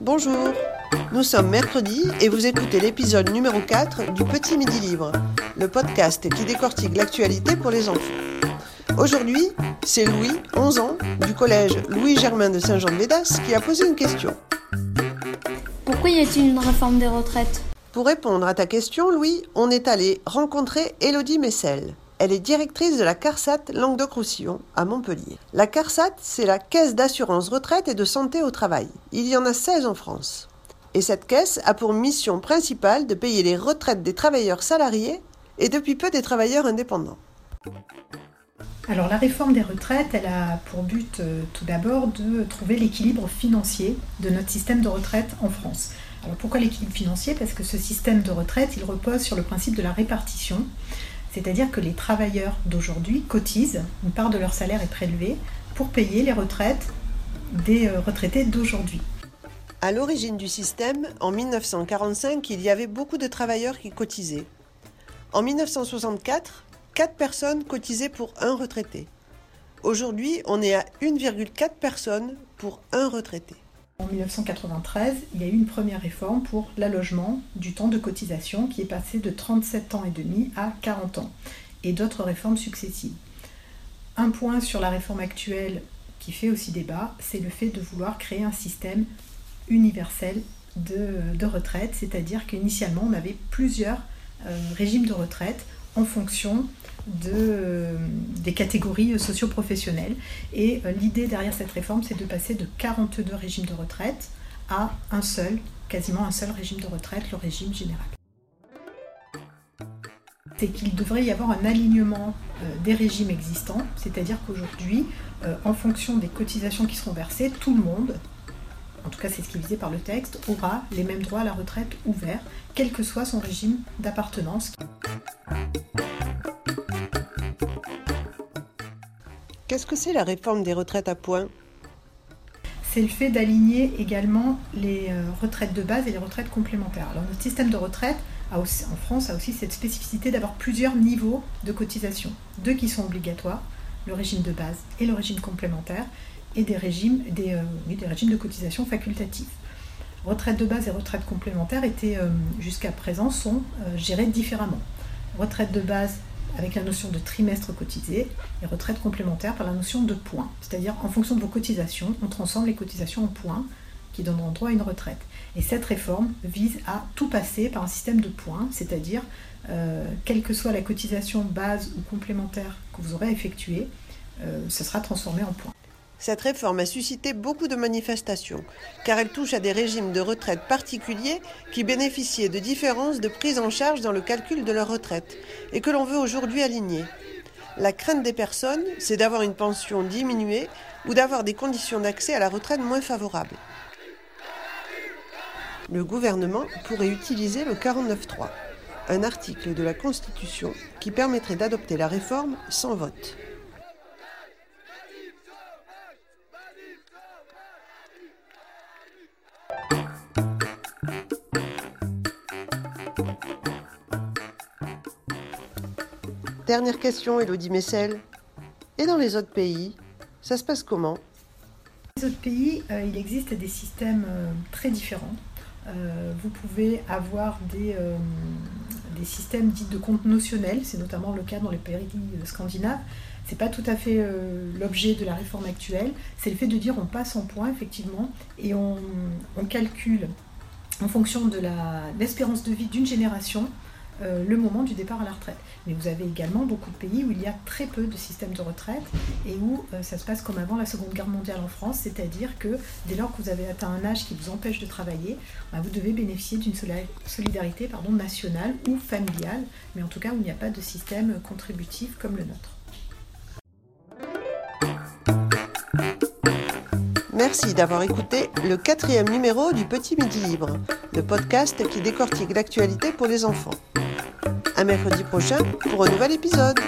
Bonjour, nous sommes mercredi et vous écoutez l'épisode numéro 4 du Petit Midi Libre, le podcast qui décortique l'actualité pour les enfants. Aujourd'hui, c'est Louis, 11 ans, du collège Louis-Germain de Saint-Jean-de-Védas qui a posé une question. Pourquoi y a-t-il une réforme des retraites? Pour répondre à ta question, Louis, on est allé rencontrer Elodie Messel. Elle est directrice de la CARSAT Languedoc-Roussillon à Montpellier. La CARSAT, c'est la Caisse d'assurance retraite et de santé au travail. Il y en a 16 en France. Et cette caisse a pour mission principale de payer les retraites des travailleurs salariés et depuis peu des travailleurs indépendants. Alors la réforme des retraites, elle a pour but euh, tout d'abord de trouver l'équilibre financier de notre système de retraite en France. Alors pourquoi l'équilibre financier? Parce que ce système de retraite, il repose sur le principe de la répartition. C'est-à-dire que les travailleurs d'aujourd'hui cotisent, une part de leur salaire est prélevée pour payer les retraites des euh, retraités d'aujourd'hui. À l'origine du système, en 1945, il y avait beaucoup de travailleurs qui cotisaient. En 1964, 4 personnes cotisaient pour un retraité. Aujourd'hui, on est à 1,4 personnes pour un retraité. En 1993, il y a eu une première réforme pour l'allogement du temps de cotisation qui est passé de 37 ans et demi à 40 ans et d'autres réformes successives. Un point sur la réforme actuelle qui fait aussi débat, c'est le fait de vouloir créer un système universel de, retraite, c'est-à-dire qu'initialement on avait plusieurs euh, régimes de retraite en fonction de, des catégories socio-professionnelles. Et euh, l'idée derrière cette réforme, c'est de passer de 42 régimes de retraite à un seul, quasiment un seul régime de retraite, le régime général. C'est qu'il devrait y avoir un alignement euh, des régimes existants, c'est-à-dire qu'aujourd'hui, euh, en fonction des cotisations qui seront versées, tout le monde, en tout cas c'est ce qui est visé par le texte, aura les mêmes droits à la retraite ouverts, quel que soit son régime d'appartenance. Qu'est-ce que c'est la réforme des retraites à points c'est le fait d'aligner également les euh, retraites de base et les retraites complémentaires. Alors notre système de retraite en France a aussi cette spécificité d'avoir plusieurs niveaux de cotisation. Deux qui sont obligatoires, le régime de base et le régime complémentaire, et des régimes, des, euh, des régimes de cotisation facultatifs. Retraite de base et retraite complémentaire étaient euh, jusqu'à présent sont gérées différemment. Retraite de base avec la notion de trimestre cotisé et retraite complémentaire par la notion de points. C'est-à-dire en fonction de vos cotisations, on transforme les cotisations en points qui donneront droit à une retraite. Et cette réforme vise à tout passer par un système de points, c'est-à-dire euh, quelle que soit la cotisation base ou complémentaire que vous aurez effectuée, euh, ce sera transformé en points. Cette réforme a suscité beaucoup de manifestations, car elle touche à des régimes de retraite particuliers qui bénéficiaient de différences de prise en charge dans le calcul de leur retraite, et que l'on veut aujourd'hui aligner. La crainte des personnes, c'est d'avoir une pension diminuée ou d'avoir des conditions d'accès à la retraite moins favorables. Le gouvernement pourrait utiliser le 49.3, un article de la Constitution qui permettrait d'adopter la réforme sans vote. Dernière question, Elodie Messel. Et dans les autres pays, ça se passe comment? Dans les autres pays, euh, il existe des systèmes euh, très différents. Euh, vous pouvez avoir des, des systèmes dits de compte notionnel, c'est notamment le cas dans les pays scandinaves. C'est pas tout à fait l'objet de la réforme actuelle. C'est le fait de dire on passe en points effectivement et on, on calcule en fonction de l'espérance de vie d'une génération euh, le moment du départ à la retraite. Mais vous avez également beaucoup de pays où il y a très peu de systèmes de retraite et où euh, ça se passe comme avant la Seconde Guerre mondiale en France, c'est-à-dire que dès lors que vous avez atteint un âge qui vous empêche de travailler, bah, vous devez bénéficier d'une solidarité nationale ou familiale, mais en tout cas où il n'y a pas de système contributif comme le nôtre. Merci d'avoir écouté le quatrième numéro du Petit Midi Libre, le podcast qui décortique l'actualité pour les enfants. À mercredi prochain pour un nouvel épisode.